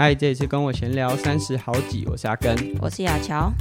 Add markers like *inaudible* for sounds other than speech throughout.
嗨，这一次跟我闲聊三十好几，我是阿根，我是雅乔。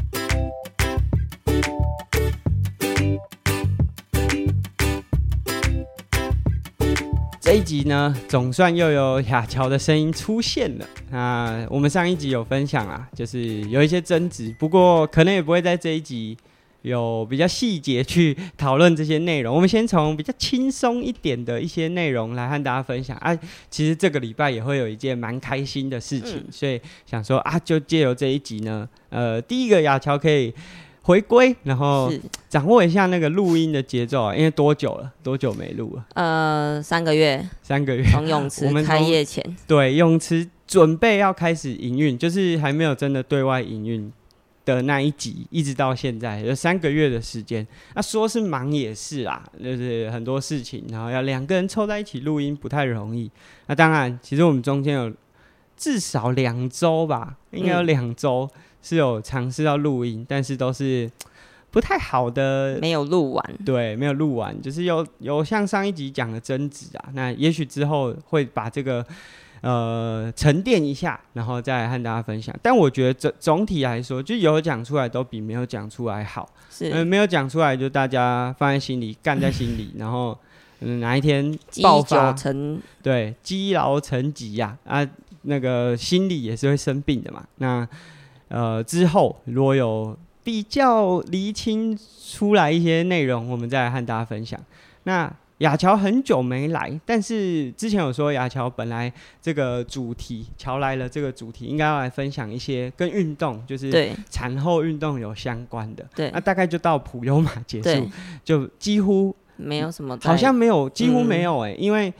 这一集呢，总算又有雅乔的声音出现了。那我们上一集有分享啊，就是有一些争执，不过可能也不会在这一集。有比较细节去讨论这些内容，我们先从比较轻松一点的一些内容来和大家分享啊。其实这个礼拜也会有一件蛮开心的事情，嗯、所以想说啊，就借由这一集呢，呃，第一个雅乔可以回归，然后掌握一下那个录音的节奏啊。因为多久了？多久没录了？呃，三个月。三个月。从泳池开业前。对，泳池准备要开始营运，就是还没有真的对外营运。的那一集一直到现在有三个月的时间，那说是忙也是啦，就是很多事情，然后要两个人凑在一起录音不太容易。那当然，其实我们中间有至少两周吧，应该有两周是有尝试要录音，但是都是不太好的，没有录完。对，没有录完，就是有有像上一集讲的争执啊。那也许之后会把这个。呃，沉淀一下，然后再来和大家分享。但我觉得总总体来说，就有讲出来都比没有讲出来好。是，呃、没有讲出来就大家放在心里，干在心里，然后嗯，哪一天爆发成对积劳成疾呀啊，啊，那个心里也是会生病的嘛。那呃之后如果有比较厘清出来一些内容，我们再来和大家分享。那。雅乔很久没来，但是之前有说雅乔本来这个主题乔来了，这个主题应该要来分享一些跟运动，就是产后运动有相关的。对，那大概就到普悠玛结束，就几乎没有什么，好像没有，几乎没有哎、欸嗯，因为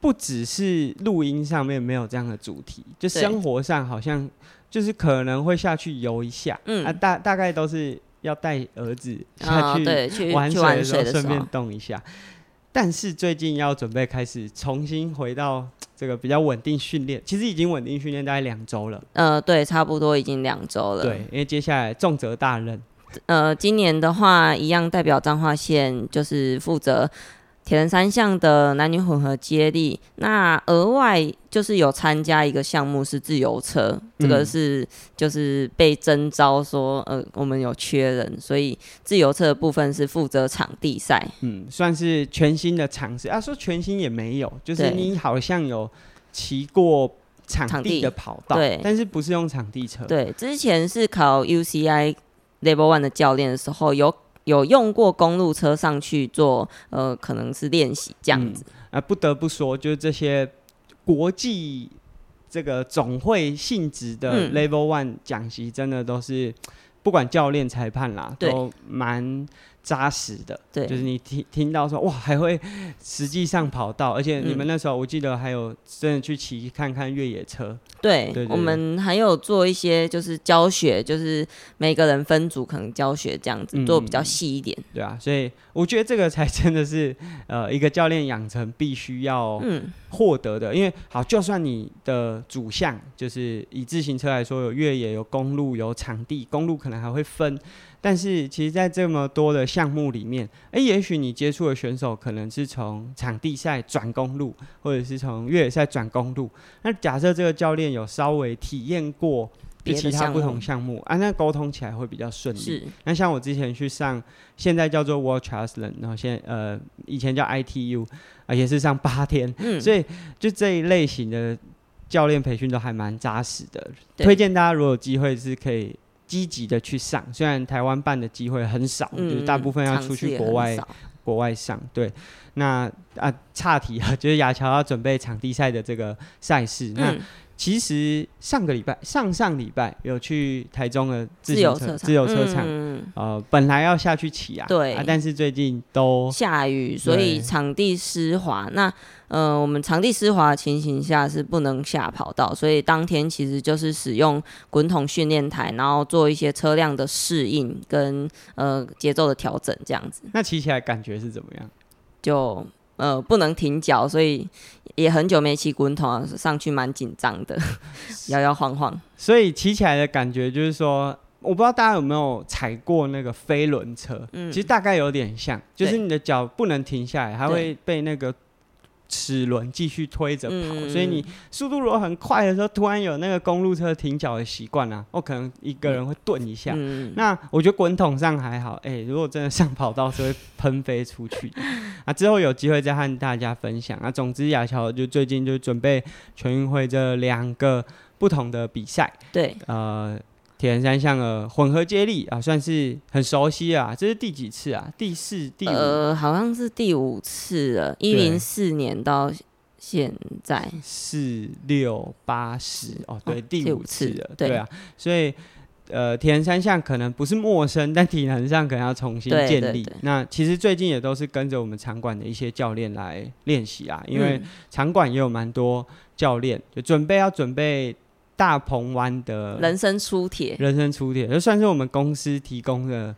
不只是录音上面没有这样的主题，就生活上好像就是可能会下去游一下，嗯，啊大大概都是要带儿子下去玩水的时候顺便动一下。但是最近要准备开始重新回到这个比较稳定训练，其实已经稳定训练大概两周了。呃，对，差不多已经两周了。对，因为接下来重责大任。呃，今年的话，一样代表彰化县，就是负责。铁人三项的男女混合接力，那额外就是有参加一个项目是自由车，嗯，这个是就是被征召说，呃，我们有缺人，所以自由车的部分是负责场地赛，嗯，算是全新的尝试啊。说全新也没有，就是你好像有骑过场地的跑道，对，但是不是用场地车，对，之前是考 UCI Level One 的教练的时候有。有用过公路车上去做，呃，可能是练习这样子。啊、嗯，不得不说，就是这些国际这个总会性质的 Level One 讲习，真的都是不管教练、裁判啦，都蛮。扎实的，对，就是你听听到说哇，还会实际上跑道，而且你们那时候我记得还有真的去骑看看越野车，对，我们还有做一些就是教学，就是每个人分组可能教学这样子，嗯、做比较细一点，对啊，所以我觉得这个才真的是呃一个教练养成必须要获得的，嗯，因为好，就算你的主项就是以自行车来说，有越野、有公路、有场地，公路可能还会分。但是，其实，在这么多的项目里面，哎、欸，也许你接触的选手可能是从场地赛转公路，或者是从越野赛转公路。那假设这个教练有稍微体验过其他不同项目啊，那沟通起来会比较顺利。是。那像我之前去上，现在叫做 World Triathlon，然后现呃以前叫 ITU 啊，也是上八天。嗯。所以，就这一类型的教练培训都还蛮扎实的。推荐大家如果有机会是可以。积极的去上，虽然台湾办的机会很少，嗯，就是大部分要出去国外国外上。对，那啊岔题啊，*laughs* 就是亚乔要准备场地赛的这个赛事，嗯。那其实上个礼拜、上上礼拜有去台中的自由车自由车场，嗯，呃，本来要下去骑啊，对啊，但是最近都下雨，所以场地湿滑。那呃，我们场地湿滑的情形下是不能下跑道，所以当天其实就是使用滚筒训练台，然后做一些车辆的适应跟呃节奏的调整，这样子。那骑起来感觉是怎么样？就。呃，不能停脚，所以也很久没骑滚筒，上去蛮紧张的，*laughs* 摇摇晃晃。所以骑起来的感觉就是说，我不知道大家有没有踩过那个飞轮车，嗯，其实大概有点像，就是你的脚不能停下来，还会被那个齿轮继续推着跑，嗯、所以你速度如果很快的时候，突然有那个公路车停脚的习惯啊，我可能一个人会顿一下。嗯、那我觉得滚筒上还好，哎、欸，如果真的上跑道是会喷飞出去的。*laughs* 啊，之后有机会再和大家分享啊。总之，亚乔就最近就准备全运会这两个不同的比赛。对，呃。铁人三项的混合接力啊，算是很熟悉啊。这是第几次啊？第四、第五？呃，好像是第五次了。一零四年到现在，四六八十哦，对，哦、第五次了。对，对啊，所以呃，铁人三项可能不是陌生，但体能上可能要重新建立。对对对，那其实最近也都是跟着我们场馆的一些教练来练习啊，因为场馆也有蛮多教练，就准备要准备。大鹏湾的人生出铁，人生出铁，就算是我们公司提供的，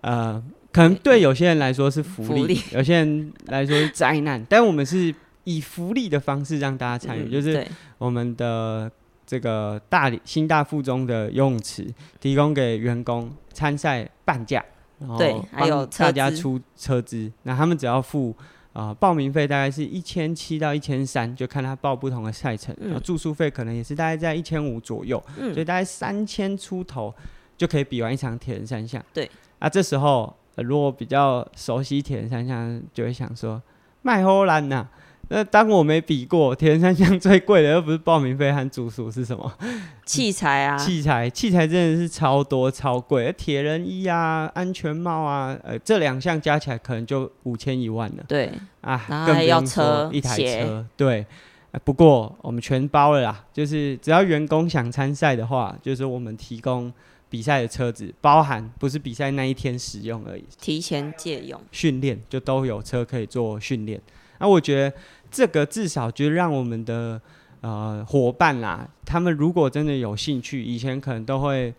呃，可能对有些人来说是福利，福利。有些人来说是灾难，但我们是以福利的方式让大家参与，嗯、就是我们的这个大新大附中的游泳池提供给员工参赛半价，然后对，还有大家出车资，那他们只要付。啊、呃，报名费大概是一千七到一千三，就看他报不同的赛程。住宿费可能也是大概在一千五左右，嗯、所以大概三千出头就可以比完一场铁人三项。对，啊，这时候、呃、如果比较熟悉铁人三项，就会想说卖荷兰呐。那当我没比过铁人三项最贵的又不是报名费和住宿是什么？器材啊，*laughs* 器材器材真的是超多超贵，铁人衣啊、安全帽啊，呃，这两项加起来可能就五千一万了。对啊，更不用说一台车。对，不过我们全包了啦，就是只要员工想参赛的话，就是我们提供比赛的车子，包含不是比赛那一天使用而已，提前借用训练就都有车可以做训练。那我觉得这个至少就让我们的呃伙伴啦，他们如果真的有兴趣，以前可能都会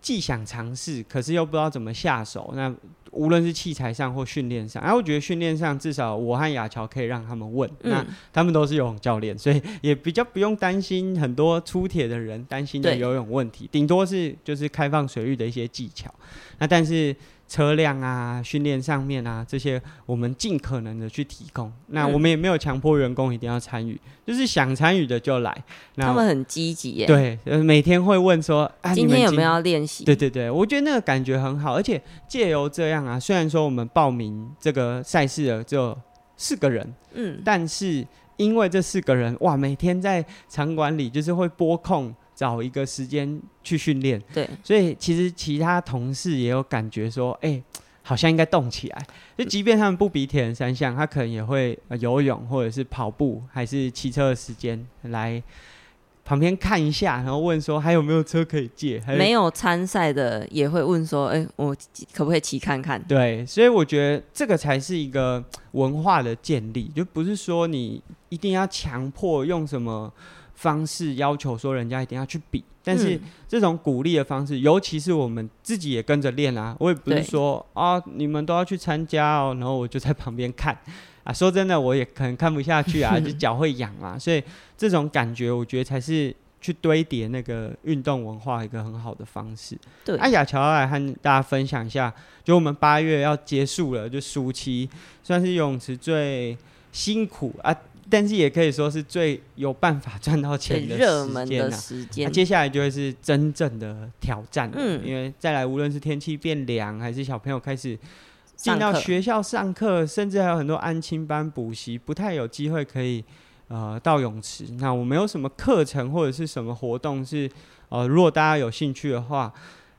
既想尝试，可是又不知道怎么下手。那无论是器材上或训练上，哎，我觉得训练上至少我和亚乔可以让他们问，嗯、那他们都是游泳教练，所以也比较不用担心很多出铁的人担心的游泳问题，顶多是就是开放水域的一些技巧。那但是。车辆啊，训练上面啊，这些我们尽可能的去提供。那我们也没有强迫员工一定要参与，嗯、就是想参与的就来。他们很积极耶。对，每天会问说：“啊，今天有没有要练习？”对对对，我觉得那个感觉很好，而且借由这样啊，虽然说我们报名这个赛事的只有四个人，嗯，但是因为这四个人哇，每天在场馆里就是会拨空。找一个时间去训练，对，所以其实其他同事也有感觉说，哎、欸，好像应该动起来。就即便他们不比铁人三项，他可能也会游泳或者是跑步，还是骑车的时间来旁边看一下，然后问说还有没有车可以借。没有参赛的也会问说，哎、欸，我可不可以骑看看？对，所以我觉得这个才是一个文化的建立，就不是说你一定要强迫用什么。方式要求说人家一定要去比，但是这种鼓励的方式，嗯、尤其是我们自己也跟着练啊。我也不是说对啊，你们都要去参加哦，然后我就在旁边看 *laughs* 啊。说真的，我也可能看不下去啊，*laughs* 就脚会痒啊。所以这种感觉，我觉得才是去堆叠那个运动文化一个很好的方式。对，啊，雅乔要来和大家分享一下，就我们八月要结束了，就暑期算是游泳池最辛苦啊。但是也可以说是最有办法赚到钱的热门的时间，啊，接下来就会是真正的挑战。嗯，因为再来，无论是天气变凉，还是小朋友开始进到学校上课，甚至还有很多安亲班补习，不太有机会可以呃到泳池。那我没有什么课程或者是什么活动是呃，如果大家有兴趣的话。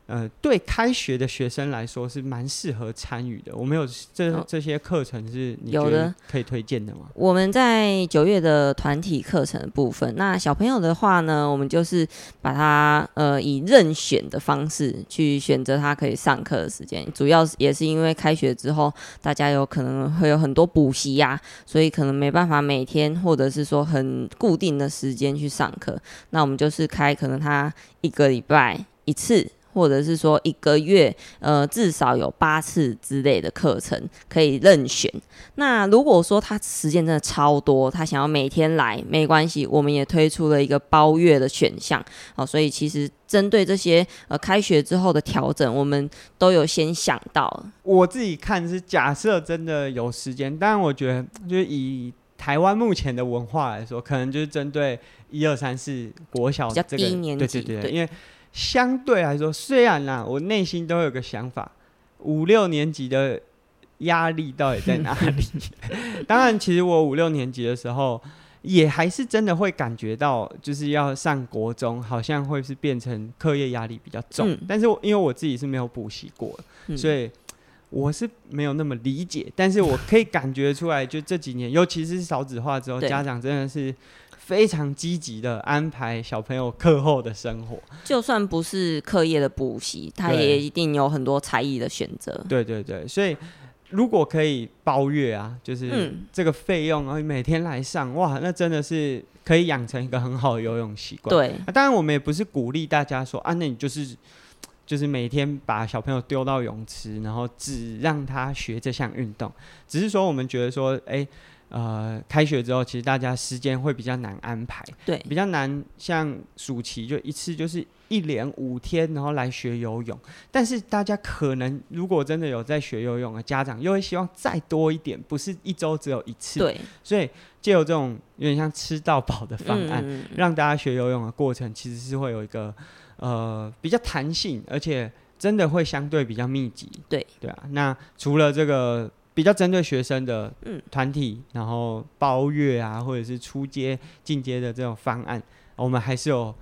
呃，对开学的学生来说是蛮适合参与的。我们有这这些课程是你觉得可以推荐的吗？的我们在九月的团体课程的部分，那小朋友的话呢，我们就是把他呃以任选的方式去选择他可以上课的时间。主要也是因为开学之后，大家有可能会有很多补习呀，所以可能没办法每天或者是说很固定的时间去上课。那我们就是开可能他一个礼拜一次。或者是说一个月，呃，至少有八次之类的课程可以任选。那如果说他时间真的超多，他想要每天来，没关系，我们也推出了一个包月的选项。好，所以其实针对这些呃开学之后的调整，我们都有先想到。我自己看是假设真的有时间，但我觉得就是以台湾目前的文化来说，可能就是针对一二三四国小这个比较低年对对，对，因为相对来说，虽然啦，我内心都有个想法，五六年级的压力到底在哪里？*laughs* 当然，其实我五六年级的时候。也还是真的会感觉到，就是要上国中，好像会是变成课业压力比较重。嗯、但是因为我自己是没有补习过，嗯、所以我是没有那么理解。但是我可以感觉出来，就这几年，尤其是少子化之后，家长真的是非常积极的安排小朋友课后的生活。就算不是课业的补习，他也一定有很多才艺的选择。对对对，所以。如果可以包月啊，就是这个费用，然后每天来上，哇，那真的是可以养成一个很好的游泳习惯。对，啊，当然我们也不是鼓励大家说啊，那你就是就是每天把小朋友丢到泳池，然后只让他学这项运动，只是说我们觉得说，哎、欸。呃，开学之后，其实大家时间会比较难安排，对，比较难。像暑期就一次就是一连五天，然后来学游泳。但是大家可能如果真的有在学游泳的家长，又会希望再多一点，不是一周只有一次。对，所以借由这种有点像吃到饱的方案，嗯，让大家学游泳的过程，其实是会有一个呃比较弹性，而且真的会相对比较密集。对，对啊。那除了这个。比较针对学生的团体，嗯，然后包月啊，或者是出阶、进阶的这种方案，我们还是有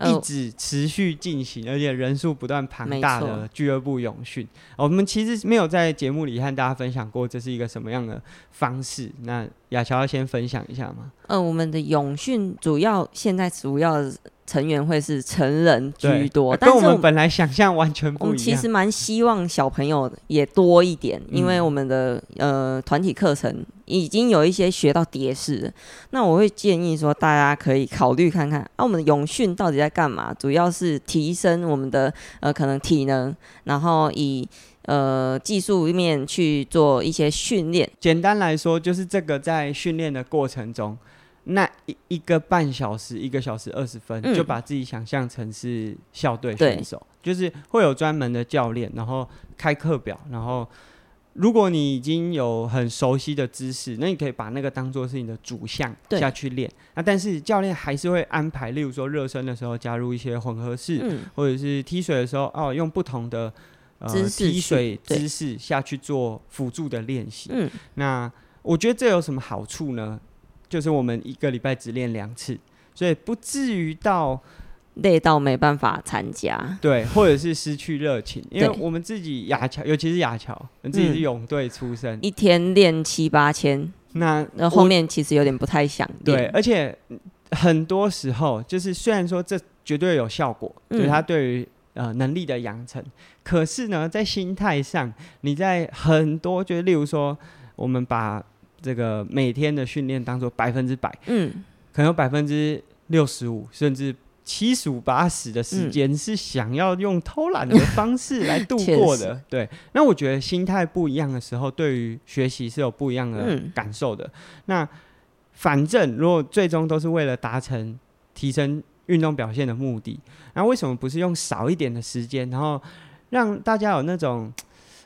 一直持续进行，而且人数不断庞大的俱乐部永训。我们其实没有在节目里和大家分享过这是一个什么样的方式。那雅乔要先分享一下吗？呃，我们的永训主要现在主要。成员会是成人居多，但我们本来想象完全不一样。我们其实蛮希望小朋友也多一点，因为我们的呃团体课程已经有一些学到蝶式。那我会建议说，大家可以考虑看看，啊，我们的泳训到底在干嘛？主要是提升我们的呃可能体能，然后以呃技术面去做一些训练。简单来说，就是这个在训练的过程中。那一一个半小时，一个小时二十分，嗯，就把自己想象成是校队选手，就是会有专门的教练，然后开课表，然后如果你已经有很熟悉的姿势，那你可以把那个当做是你的主项下去练。那但是教练还是会安排，例如说热身的时候加入一些混合式，嗯，或者是踢水的时候哦，用不同的呃踢水姿势下去做辅助的练习。嗯，那我觉得这有什么好处呢？就是我们一个礼拜只练两次，所以不至于到累到没办法参加，对，或者是失去热情。因为我们自己亚乔，尤其是亚乔，我们自己是泳队出身，一天练七八千，那那后面其实有点不太想练。对，而且很多时候就是虽然说这绝对有效果，就是他对于呃能力的养成，可是呢，在心态上，你在很多就是例如说，我们把这个每天的训练当做百分之百，嗯，可能有百分之六十五甚至七十五八十的时间是想要用偷懒的方式来度过的，*laughs* 对。那我觉得心态不一样的时候，对于学习是有不一样的感受的。那反正如果最终都是为了达成提升运动表现的目的，那为什么不是用少一点的时间，然后让大家有那种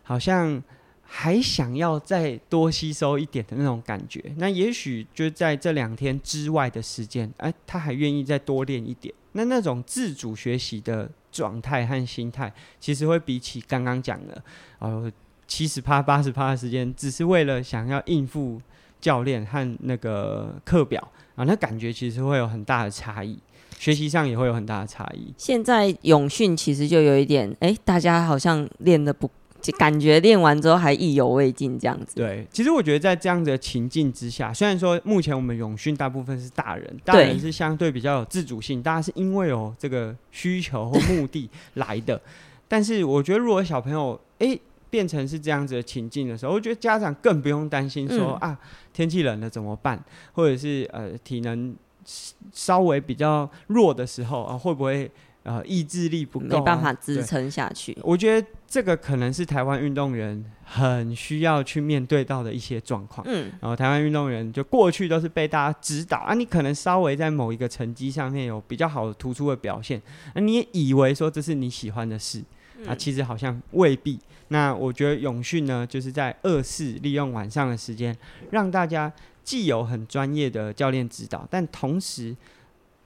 好像？还想要再多吸收一点的那种感觉，那也许就在这两天之外的时间，哎，他还愿意再多练一点。那那种自主学习的状态和心态，其实会比起刚刚讲的，呃，七十趴、八十趴的时间，只是为了想要应付教练和那个课表啊，那感觉其实会有很大的差异，学习上也会有很大的差异。现在永训其实就有一点，哎，大家好像练得不。感觉练完之后还意犹未尽这样子。对，其实我觉得在这样的情境之下，虽然说目前我们泳训大部分是大人，大人是相对比较有自主性，大家是因为有这个需求或目的 *laughs* 来的。但是我觉得，如果小朋友哎、欸、变成是这样子的情境的时候，我觉得家长更不用担心说、嗯、啊天气冷了怎么办，或者是呃体能稍微比较弱的时候啊会不会？呃，意志力不够、啊，没办法支撑下去。我觉得这个可能是台湾运动员很需要去面对到的一些状况。嗯，然后台湾运动员就过去都是被大家指导啊，你可能稍微在某一个成绩上面有比较好的突出的表现，那你也以为说这是你喜欢的事，啊，其实好像未必。那我觉得永训呢，就是在二四利用晚上的时间，让大家既有很专业的教练指导，但同时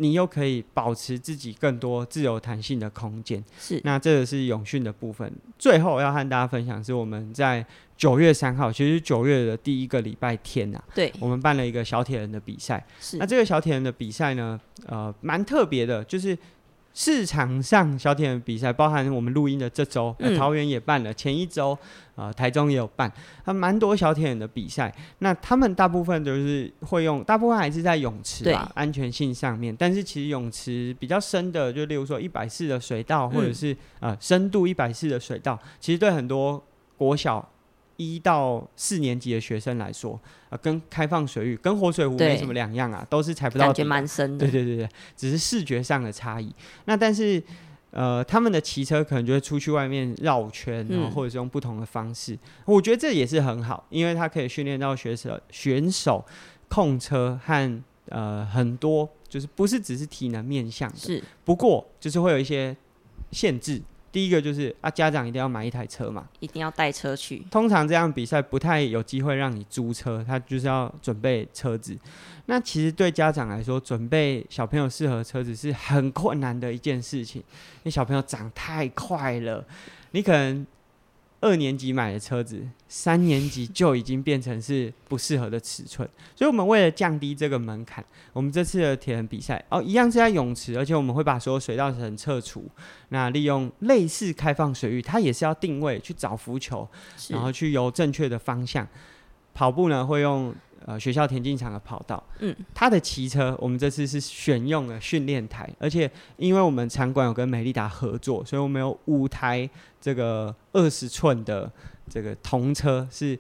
你又可以保持自己更多自由弹性的空间。是，那这个是永训的部分。最后要和大家分享是我们在九月三号，其实九月的第一个礼拜天啊，对，我们办了一个小铁人的比赛。是，那这个小铁人的比赛呢，呃，蛮特别的，就是。市场上小铁人比赛，包含我们录音的这周，呃、桃园也办了，前一周啊、呃，台中也有办，还蛮多小铁人的比赛。那他们大部分都是会用，大部分还是在泳池吧，安全性上面。但是其实泳池比较深的，就例如说一百四的水道，或者是呃深度一百四的水道，其实对很多国小。一到四年级的学生来说，啊，跟开放水域、跟活水湖没什么两样啊，都是踩不到底，感觉蛮深的。对对对对，只是视觉上的差异。那但是，呃，他们的骑车可能就会出去外面绕圈，然后或者是用不同的方式。嗯、我觉得这也是很好，因为他可以训练到学生选手控车和呃很多，就是不是只是体能面向的。是，不过就是会有一些限制。第一个就是啊，家长一定要买一台车嘛，一定要带车去。通常这样比赛不太有机会让你租车，他就是要准备车子。那其实对家长来说，准备小朋友适合车子是很困难的一件事情，因为小朋友长太快了，你可能。二年级买的车子，三年级就已经变成是不适合的尺寸，所以我们为了降低这个门槛，我们这次的铁人比赛哦，一样是在泳池，而且我们会把所有水道层撤除，那利用类似开放水域，它也是要定位去找浮球，然后去游正确的方向。跑步呢，会用。呃，学校田径场的跑道，嗯，他的骑车，我们这次是选用了训练台，而且因为我们场馆有跟美利达合作，所以我们有五台这个二十寸的这个童车，是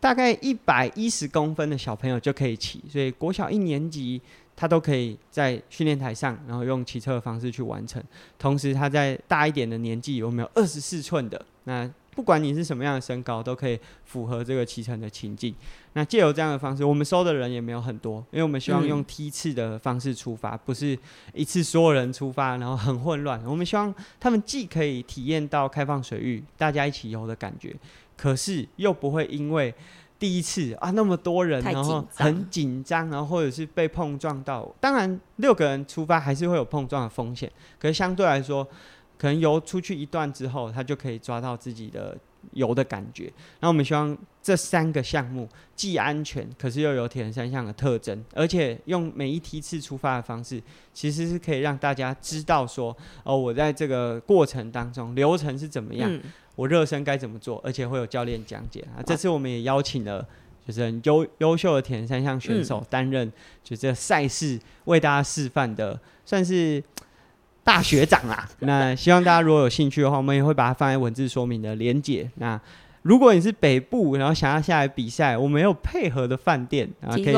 大概一百一十公分的小朋友就可以骑，所以国小一年级他都可以在训练台上，然后用骑车的方式去完成。同时，他在大一点的年纪，我们有二十四寸的那。不管你是什么样的身高，都可以符合这个骑乘的情境。那借由这样的方式，我们收的人也没有很多，因为我们希望用梯次的方式出发，不是一次所有人出发，然后很混乱。我们希望他们既可以体验到开放水域，大家一起游的感觉，可是又不会因为第一次啊那么多人，然后很紧张，然后或者是被碰撞到。当然，六个人出发还是会有碰撞的风险，可是相对来说。可能游出去一段之后，他就可以抓到自己的游的感觉。那我们希望这三个项目既安全，可是又有铁人三项的特征，而且用每一梯次出发的方式，其实是可以让大家知道说，哦，我在这个过程当中流程是怎么样，嗯、我热身该怎么做，而且会有教练讲解啊。这次我们也邀请了就是很优优秀的铁人三项选手担任，就这赛事为大家示范的，算是。大学长啊，那希望大家如果有兴趣的话，我们也会把它放在文字说明的连结。那如果你是北部，然后想要下来比赛，我们有配合的饭店啊，可以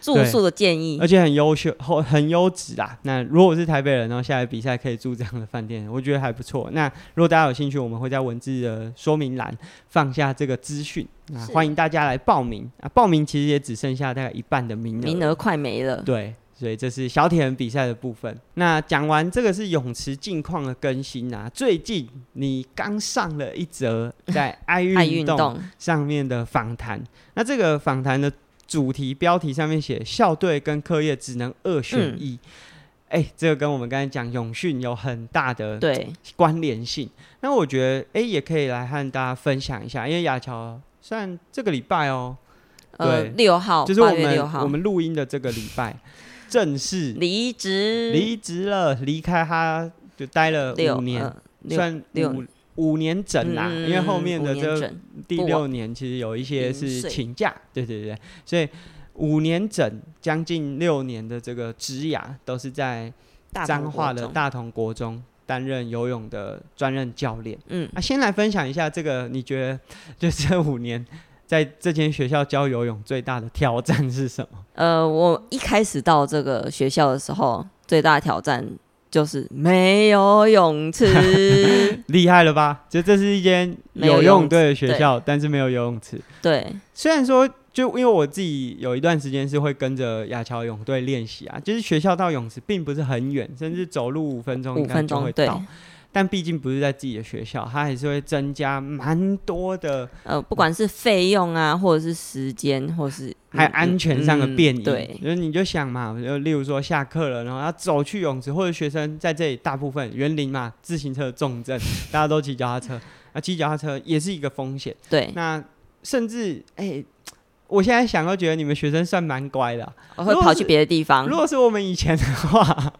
住宿的建议，而且很优秀、很优质啊。那如果我是台北人，然后下来比赛，可以住这样的饭店，我觉得还不错。那如果大家有兴趣，我们会在文字的说明栏放下这个资讯，啊欢迎大家来报名啊。报名其实也只剩下大概一半的名额，名额快没了。对。所以这是小铁人比赛的部分。那讲完这个是泳池近况的更新啊。最近你刚上了一则在 *laughs* 爱运动上面的访谈。那这个访谈的主题标题上面写“校队跟课业只能二选一”。哎、这个跟我们刚才讲泳训有很大的对关联性。那我觉得哎、欸，也可以来和大家分享一下，因为雅乔算这个礼拜哦、喔，对，六、呃、号就是我们我们录音的这个礼拜。*laughs* 正式离职，离职了，离开他就待了五年，呃、算五五年整啦、嗯，因为后面的这第六年其实有一些是请假，对对对，所以五年整将近六年的这个职涯都是在彰化的大同国中担任游泳的专任教练。嗯，啊，先来分享一下这个，你觉得就这五年？在这间学校教游泳最大的挑战是什么？*laughs* 呃，我一开始到这个学校的时候，最大的挑战就是没有泳池。*laughs* 厉害了吧？就这是一间游泳队的学校，但是没有游泳池。对，虽然说，就因为我自己有一段时间是会跟着亚侨泳队练习啊，就是学校到泳池并不是很远，甚至走路五分钟应该就会到。但毕竟不是在自己的学校，它还是会增加蛮多的，呃，不管是费用啊，或者是时间，或是还有安全上的便利。嗯嗯、对，就是你就想嘛，就例如说下课了，然后要走去泳池，或者学生在这里大部分园林嘛，自行车重症，大家都骑脚踏车，那骑脚踏车也是一个风险。对，那甚至哎。欸我现在想都觉得你们学生算蛮乖的，会跑去别的地方。如果是我们以前的话，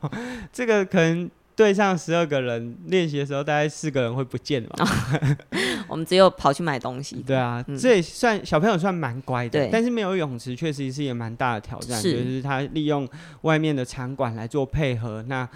这个可能队上十二个人练习的时候，大概四个人会不见了吧。哦、*laughs* 我们只有跑去买东西。对啊，嗯、这也算小朋友算蛮乖的，但是没有泳池确实是也蛮大的挑战，是就是他利用外面的场馆来做配合。那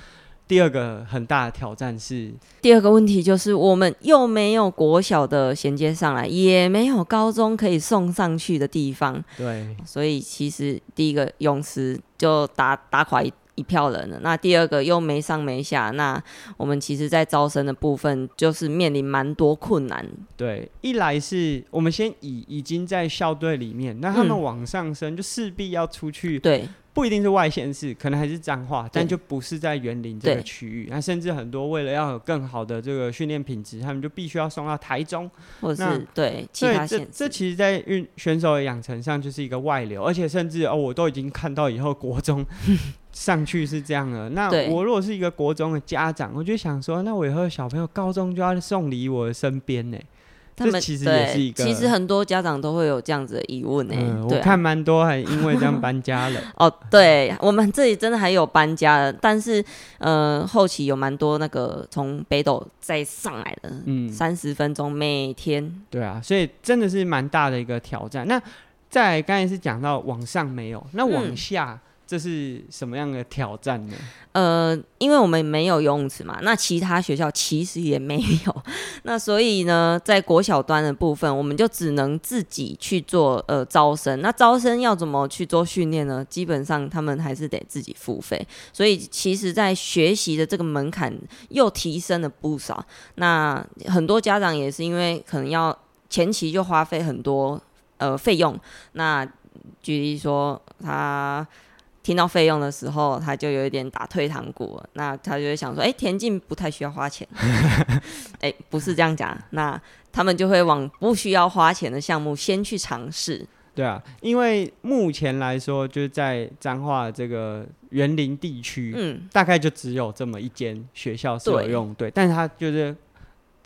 第二个很大的挑战是，第二个问题就是我们又没有国小的衔接上来，也没有高中可以送上去的地方。对，所以其实第一个泳池就打打垮一一票人了。那第二个又没上没下，那我们其实在招生的部分就是面临蛮多困难。对，一来是我们先以已经在校队里面，那他们往上升就势必要出去。嗯、对。不一定是外县市，可能还是彰化，但就不是在园林这个区域。那甚至很多为了要有更好的这个训练品质，他们就必须要送到台中，或者是对其他县这其实，在运选手的养成上就是一个外流，而且甚至哦，我都已经看到以后国中上去是这样的。那我如果是一个国中的家长，我就想说，那我以后小朋友高中就要送离我的身边呢？他们其实也是一个，其实很多家长都会有这样子的疑问呢、欸嗯。我看蛮多还因为这样搬家了。*laughs* 哦，对，我们这里真的还有搬家的，但是呃，后期有蛮多那个从北斗再上来的，嗯，三十分钟每天。对啊，所以真的是蛮大的一个挑战。那在刚才是讲到往上没有，那往下。嗯这是什么样的挑战呢？呃，因为我们没有游泳池嘛，那其他学校其实也没有，*laughs* 那所以呢，在国小端的部分，我们就只能自己去做呃招生。那招生要怎么去做训练呢？基本上他们还是得自己付费，所以其实，在学习的这个门槛又提升了不少。那很多家长也是因为可能要前期就花费很多呃费用，那举例说他。听到费用的时候，他就有一点打退堂鼓。那他就会想说：“哎、欸，田径不太需要花钱。*laughs* ”哎、欸，不是这样讲。那他们就会往不需要花钱的项目先去尝试。对啊，因为目前来说，就是在彰化这个园林地区，嗯，大概就只有这么一间学校是有用，对，但是他就是。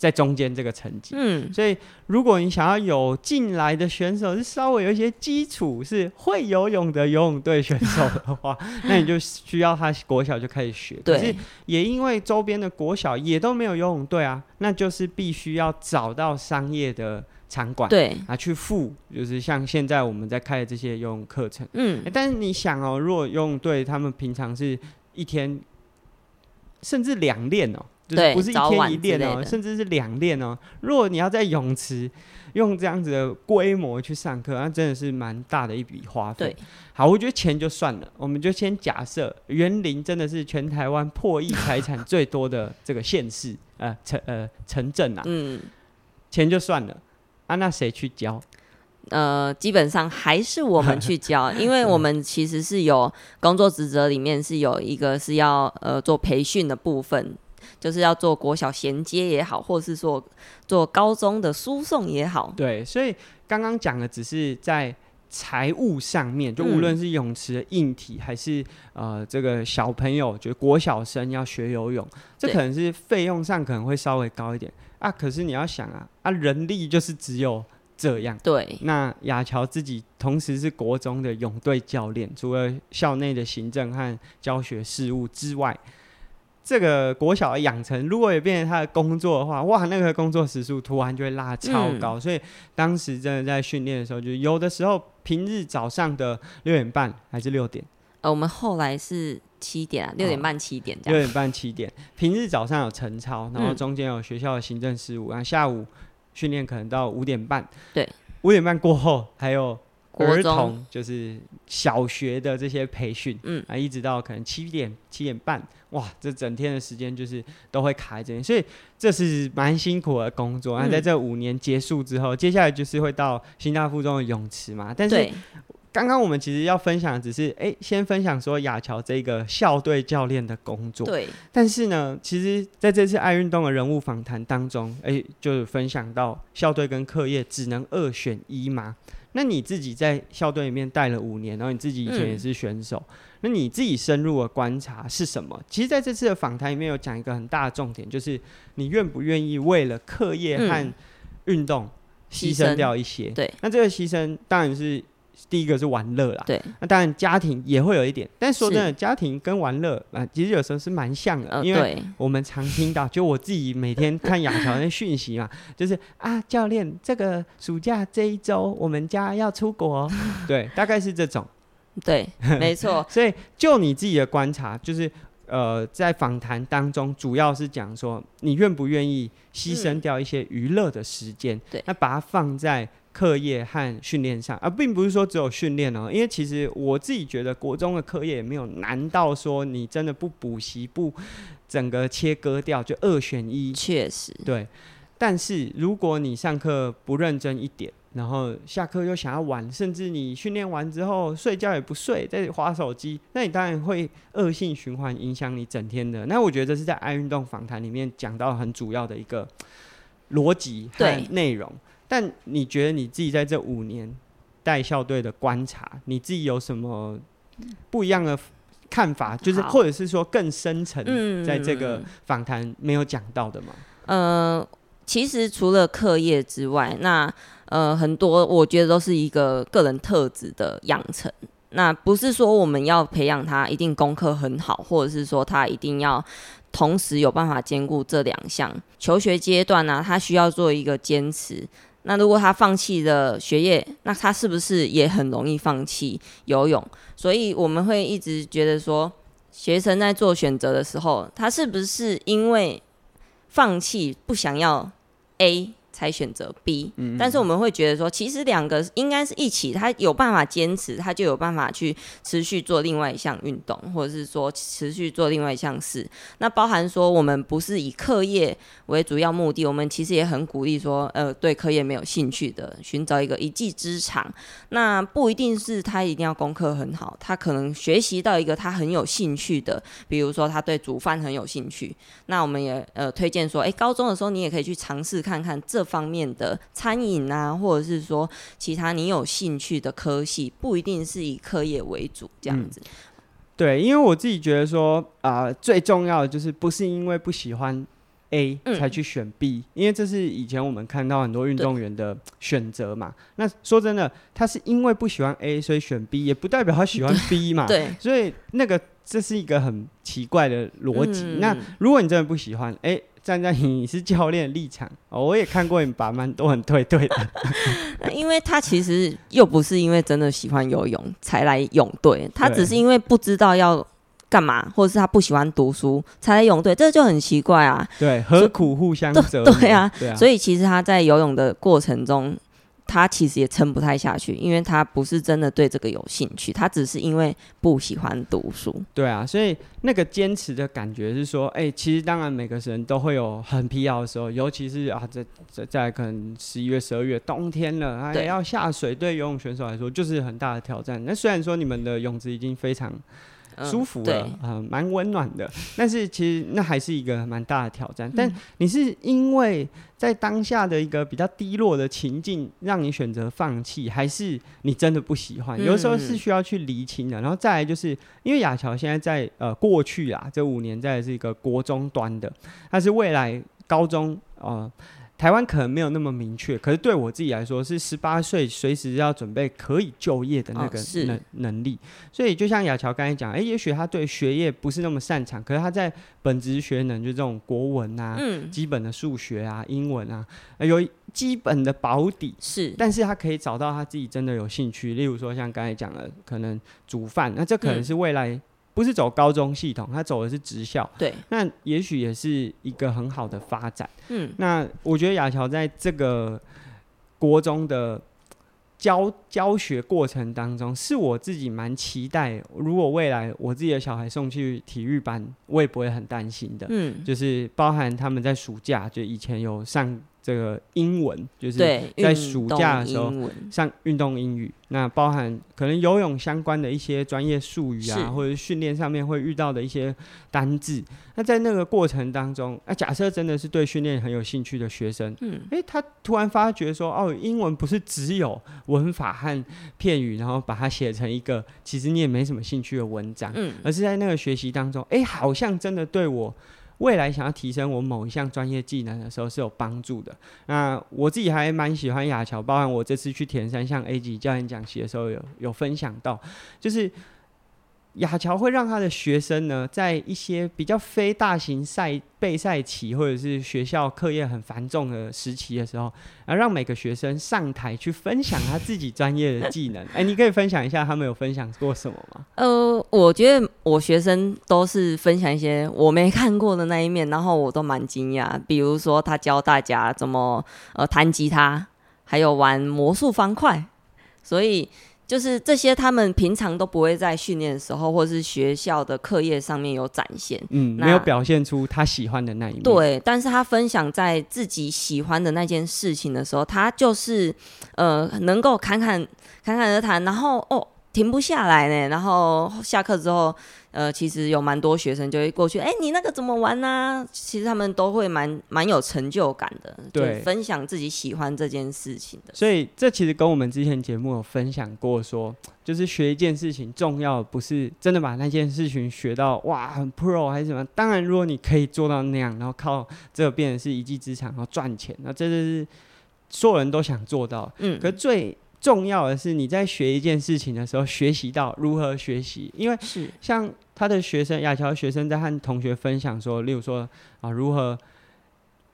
在中间这个层级，嗯，所以如果你想要有进来的选手是稍微有一些基础，是会游泳的游泳队选手的话，*laughs* 那你就需要他国小就开始学。对，可是也因为周边的国小也都没有游泳队啊，那就是必须要找到商业的场馆，对。啊，去付，就是像现在我们在开的这些游泳课程，嗯、欸，但是你想哦，如果游泳队他们平常是一天甚至两练哦。就是不是一天一练哦，甚至是两练哦。如果你要在泳池用这样子的规模去上课，那真的是蛮大的一笔花费。对，好，我觉得钱就算了，我们就先假设园林真的是全台湾破亿财产最多的这个县市呃城呃城镇啊，嗯，钱就算了啊，那谁去交？呃，基本上还是我们去教，因为我们其实是有工作职责里面是有一个是要呃做培训的部分。就是要做国小衔接也好，或是说做高中的输送也好。对，所以刚刚讲的只是在财务上面，就无论是泳池的硬体，还是呃这个小朋友，就国小生要学游泳，这可能是费用上可能会稍微高一点啊。可是你要想啊，啊人力就是只有这样。对。那雅乔自己同时是国中的泳队教练，除了校内的行政和教学事务之外。这个国小的养成，如果也变成他的工作的话，哇，那个工作时数突然就会拉超高。嗯、所以当时真的在训练的时候，就有的时候平日早上的六点半还是六点？呃，我们后来是七点啊，六点半七点这样。六点半七点，平日早上有晨操，然后中间有学校的行政事务，然后下午训练可能到五点半。对，五点半过后还有。儿童就是小学的这些培训，嗯啊，一直到可能七点七点半，哇，这整天的时间就是都会卡在这边，所以这是蛮辛苦的工作。那、嗯、在这五年结束之后，接下来就是会到新大附中的泳池嘛。但是刚刚我们其实要分享的只是，哎、欸，先分享说雅乔这个校队教练的工作。对。但是呢，其实在这次爱运动的人物访谈当中，哎、就是分享到校队跟课业只能二选一吗？那你自己在校队里面带了五年，然后你自己以前也是选手，嗯、那你自己深入的观察是什么？其实在这次的访谈里面有讲一个很大的重点，就是你愿不愿意为了课业和运动牺牲掉一些？对，那这个牺牲当然是。第一个是玩乐啦，对，那当然家庭也会有一点，但说真的，家庭跟玩乐啊，其实有时候是蛮像的，呃，因为我们常听到，就我自己每天看雅乔的讯息嘛，*laughs* 就是啊，教练，这个暑假这一周我们家要出国，*laughs* 对，大概是这种，对，没错，*laughs* 所以就你自己的观察，就是呃，在访谈当中，主要是讲说你愿不愿意牺牲掉一些娱乐的时间，对，那把它放在。课业和训练上，而、啊、并不是说只有训练哦，因为其实我自己觉得国中的课业也没有难到说你真的不补习不整个切割掉就二选一，确实对。但是如果你上课不认真一点，然后下课又想要玩，甚至你训练完之后睡觉也不睡，在划手机，那你当然会恶性循环，影响你整天的。那我觉得这是在爱运动访谈里面讲到很主要的一个逻辑和内容。但你觉得你自己在这五年带校队的观察，你自己有什么不一样的看法？就是或者是说更深层，在这个访谈没有讲到的吗？嗯、呃，其实除了课业之外，那呃很多我觉得都是一个个人特质的养成。那不是说我们要培养他一定功课很好，或者是说他一定要同时有办法兼顾这两项。求学阶段呢、啊，他需要做一个坚持。那如果他放弃了学业，那他是不是也很容易放弃游泳？所以我们会一直觉得说，学生在做选择的时候，他是不是因为放弃不想要 A？才选择 B，嗯，但是我们会觉得说，其实两个应该是一起，他有办法坚持，他就有办法去持续做另外一项运动，或者是说持续做另外一项事。那包含说，我们不是以课业为主要目的，我们其实也很鼓励说，呃，对课业没有兴趣的，寻找一个一技之长。那不一定是他一定要功课很好，他可能学习到一个他很有兴趣的，比如说他对煮饭很有兴趣，那我们也呃推荐说，哎，高中的时候你也可以去尝试看看这。方面的餐饮啊，或者是说其他你有兴趣的科系，不一定是以科业为主这样子。嗯，对，因为我自己觉得说啊，呃，最重要的就是不是因为不喜欢 A 才去选 B，嗯，因为这是以前我们看到很多运动员的选择嘛。那说真的，他是因为不喜欢 A 所以选 B，也不代表他喜欢 *laughs* B 嘛。对，所以那个这是一个很奇怪的逻辑。嗯，那如果你真的不喜欢，哎。站在你是教练的立场，哦，我也看过你把蛮多很推对的。*laughs* 因为他其实又不是因为真的喜欢游泳才来泳队，他只是因为不知道要干嘛，或者是他不喜欢读书才来泳队，这就很奇怪啊。对，何苦互相折磨？对啊，对啊，所以其实他在游泳的过程中。他其实也撑不太下去，因为他不是真的对这个有兴趣，他只是因为不喜欢读书。对啊，所以那个坚持的感觉是说，哎、欸，其实当然每个人都会有很疲劳的时候，尤其是啊，在在在可能十一月、十二月冬天了，还、哎、要下水，对游泳选手来说就是很大的挑战。那虽然说你们的泳池已经非常。舒服了，嗯，蛮、呃、温暖的，*laughs* 但是其实那还是一个蛮大的挑战。但你是因为在当下的一个比较低落的情境，让你选择放弃，还是你真的不喜欢？有的时候是需要去厘清的。然后再来就是，因为雅乔现在在呃过去啊，这五年在是一个国中端的，但是未来高中呃。台湾可能没有那么明确，可是对我自己来说，是十八岁随时要准备可以就业的那个能、哦、能力。所以就像雅乔刚才讲，哎、欸，也许他对学业不是那么擅长，可是他在本职学能，就这种国文啊，嗯、基本的数学啊、英文啊，有基本的保底。是，但是他可以找到他自己真的有兴趣，例如说像刚才讲的，可能煮饭，那这可能是未来。嗯不是走高中系统，他走的是职校。对，那也许也是一个很好的发展。嗯，那我觉得雅乔在这个国中的教教学过程当中，是我自己蛮期待。如果未来我自己的小孩送去体育班，我也不会很担心的。嗯，就是包含他们在暑假，就以前有上这个英文，就是在暑假的时候上运动英语。那包含可能游泳相关的一些专业术语啊，或者训练上面会遇到的一些单字。那在那个过程当中，啊，假设真的是对训练很有兴趣的学生，嗯，诶，他突然发觉说，哦，英文不是只有文法和片语，然后把它写成一个其实你也没什么兴趣的文章，嗯，而是在那个学习当中，诶，好像真的对我。未来想要提升我某一项专业技能的时候是有帮助的。那我自己还蛮喜欢亚乔，包含我这次去田山向 A 级教练讲习的时候有有分享到，就是。亚乔会让他的学生呢，在一些比较非大型赛备赛期，或者是学校课业很繁重的时期的时候，啊，让每个学生上台去分享他自己专业的技能。*laughs* 哎、你可以分享一下他们有分享过什么吗？呃，我觉得我学生都是分享一些我没看过的那一面，然后我都蛮惊讶。比如说，他教大家怎么呃弹吉他，还有玩魔术方块，所以。就是这些，他们平常都不会在训练的时候，或是学校的课业上面有展现，嗯，没有表现出他喜欢的那一面。对，但是他分享在自己喜欢的那件事情的时候，他就是呃，能够侃侃侃侃而谈，然后哦。停不下来呢，然后下课之后，呃，其实有蛮多学生就会过去，哎，你那个怎么玩呢？啊？其实他们都会蛮蛮有成就感的，对，分享自己喜欢这件事情的。所以这其实跟我们之前节目有分享过说，说就是学一件事情，重要不是真的把那件事情学到哇很 pro 还是什么。当然，如果你可以做到那样，然后靠这个变成是一技之长，然后赚钱，那这就是所有人都想做到。嗯，可最。重要的是你在学一件事情的时候，学习到如何学习，因为是像他的学生亚乔学生在和同学分享说，例如说啊，如何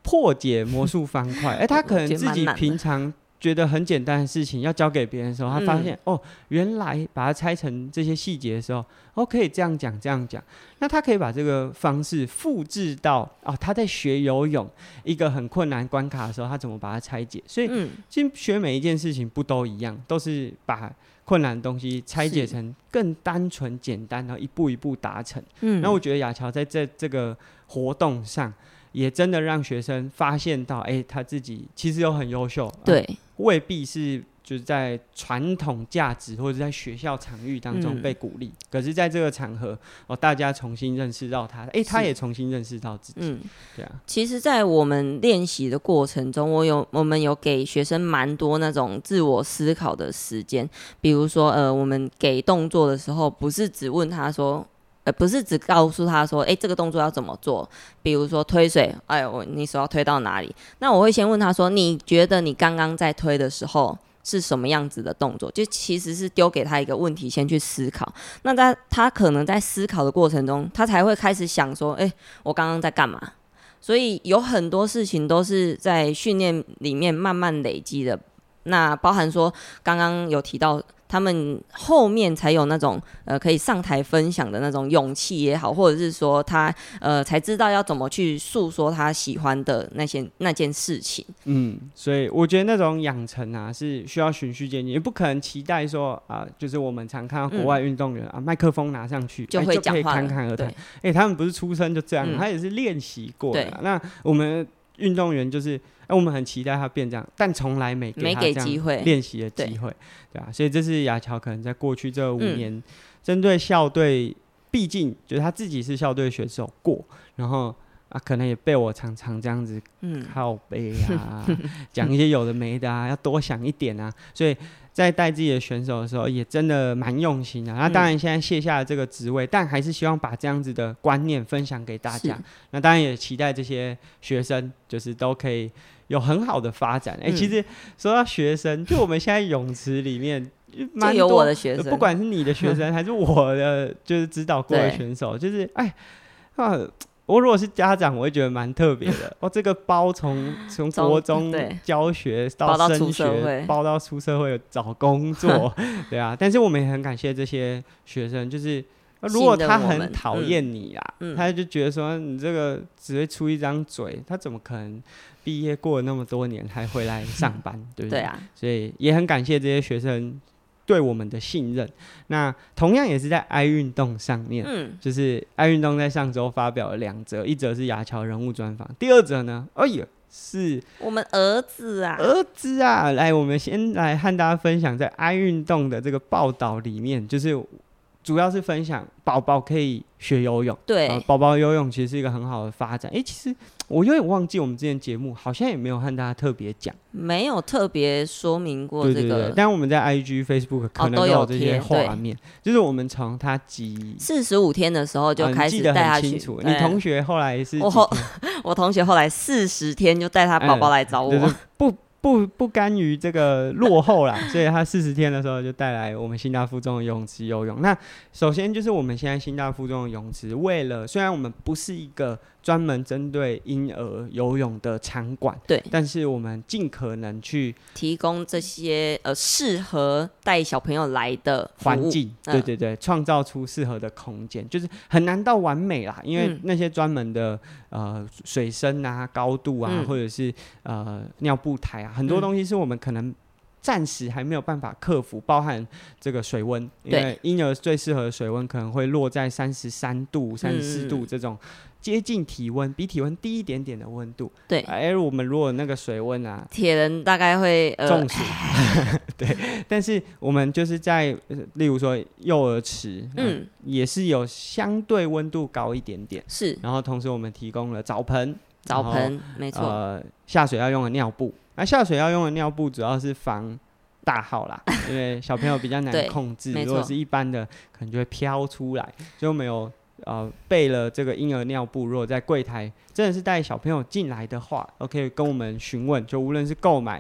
破解魔术方块，哎、欸，他可能自己平常。觉得很简单的事情要交给别人的时候，他发现、嗯、哦，原来把它拆成这些细节的时候，哦，可以这样讲，这样讲。那他可以把这个方式复制到哦，他在学游泳一个很困难关卡的时候，他怎么把它拆解？所以，其实学每一件事情不都一样，都是把困难的东西拆解成更单纯简单，然后一步一步达成。嗯，那我觉得亚乔在这这个活动上。也真的让学生发现到，哎、欸，他自己其实又很优秀，对、啊，未必是就是在传统价值或者在学校场域当中被鼓励、嗯，可是在这个场合，哦，大家重新认识到他，哎、欸，他也重新认识到自己，嗯，对啊。其实，在我们练习的过程中，我有我们有给学生蛮多那种自我思考的时间，比如说，呃，我们给动作的时候，不是只问他说。不是只告诉他说，哎、这个动作要怎么做？比如说推水，哎呦，你手要推到哪里？那我会先问他说，你觉得你刚刚在推的时候是什么样子的动作？就其实是丢给他一个问题，先去思考。那他他可能在思考的过程中，他才会开始想说，哎、我刚刚在干嘛？所以有很多事情都是在训练里面慢慢累积的。那包含说，刚刚有提到。他们后面才有那种呃可以上台分享的那种勇气也好，或者是说他呃才知道要怎么去诉说他喜欢的那些那件事情。嗯，所以我觉得那种养成啊是需要循序渐进，也不可能期待说啊、呃，就是我们常看到国外运动员、嗯、啊，麦克风拿上去就会讲话、欸、就可以侃侃而谈。哎、欸，他们不是出生就这样，嗯、他也是练习过的。那我们运动员就是。那我们很期待他变这样，但从来没给他这样练习的机会，对，对啊，所以这是亚乔可能在过去这五年，针对校队，毕竟就是他自己是校队选手过，然后啊，可能也被我常常这样子靠背啊，*laughs* 讲一些有的没的啊，要多想一点啊，所以。在带自己的选手的时候，也真的蛮用心的。那当然，现在卸下了这个职位，但还是希望把这样子的观念分享给大家。那当然也期待这些学生，就是都可以有很好的发展。哎、欸，其实说到学生，就我们现在泳池里面，蛮多我的学生，不管是你的学生 *laughs* 还是我的，就是指导过的选手，就是哎啊。我如果是家长，我会觉得蛮特别的。*laughs* 哦，这个包从从国中教学到升学，包到出社会找工作，*laughs* 对啊。但是我们也很感谢这些学生，就是如果他很讨厌你啊、嗯，他就觉得说你这个只会出一张嘴，他怎么可能毕业过了那么多年还回来上班，对不对？对啊。所以也很感谢这些学生。对我们的信任，那同样也是在爱运动上面，嗯，就是爱运动在上周发表了两则，一则是亚乔人物专访，第二则呢，哎呀，是我们儿子啊，儿子啊！来，我们先来和大家分享在爱运动的这个报道里面，就是主要是分享宝宝可以学游泳。对，宝宝游泳其实是一个很好的发展。哎、欸，其实。我有点忘记我们之前节目好像也没有和大家特别讲，没有特别说明过这个。对对对，但我们在 IG、Facebook 可能都有这些画面，哦、就是我们从他几四十五天的时候就开始带他去。啊、你，你同学后来是我后 *laughs* 我同学后来四十天就带他宝宝来找我，嗯就是、不。不不甘于这个落后啦，*laughs* 所以他四十天的时候就带来我们新大附中的泳池游泳。那首先就是我们现在新大附中的泳池，为了虽然我们不是一个专门针对婴儿游泳的场馆，对，但是我们尽可能去提供这些呃适合带小朋友来的环境，对对对，创造出适合的空间，就是很难到完美啦，因为那些专门的呃水深啊、高度啊，嗯、或者是呃尿布台啊，很多东西是我们可能暂时还没有办法克服，包含这个水温，因为婴儿最适合的水温可能会落在三十三度、三十四度这种。接近体温，比体温低一点点的温度。对，而我们如果那个水温啊，铁人大概会中暑。呃、*laughs* 对，但是我们就是在，例如说幼儿池，嗯，也是有相对温度高一点点。是，然后同时我们提供了澡盆，澡盆没错。呃，下水要用的尿布，那下水要用的尿布主要是防大号啦，*laughs* 因为小朋友比较难控制，如果是一般的，可能就会飘出来，就没有。呃，备了这个婴儿尿布，如果在柜台真的是带小朋友进来的话，OK，跟我们询问，就无论是购买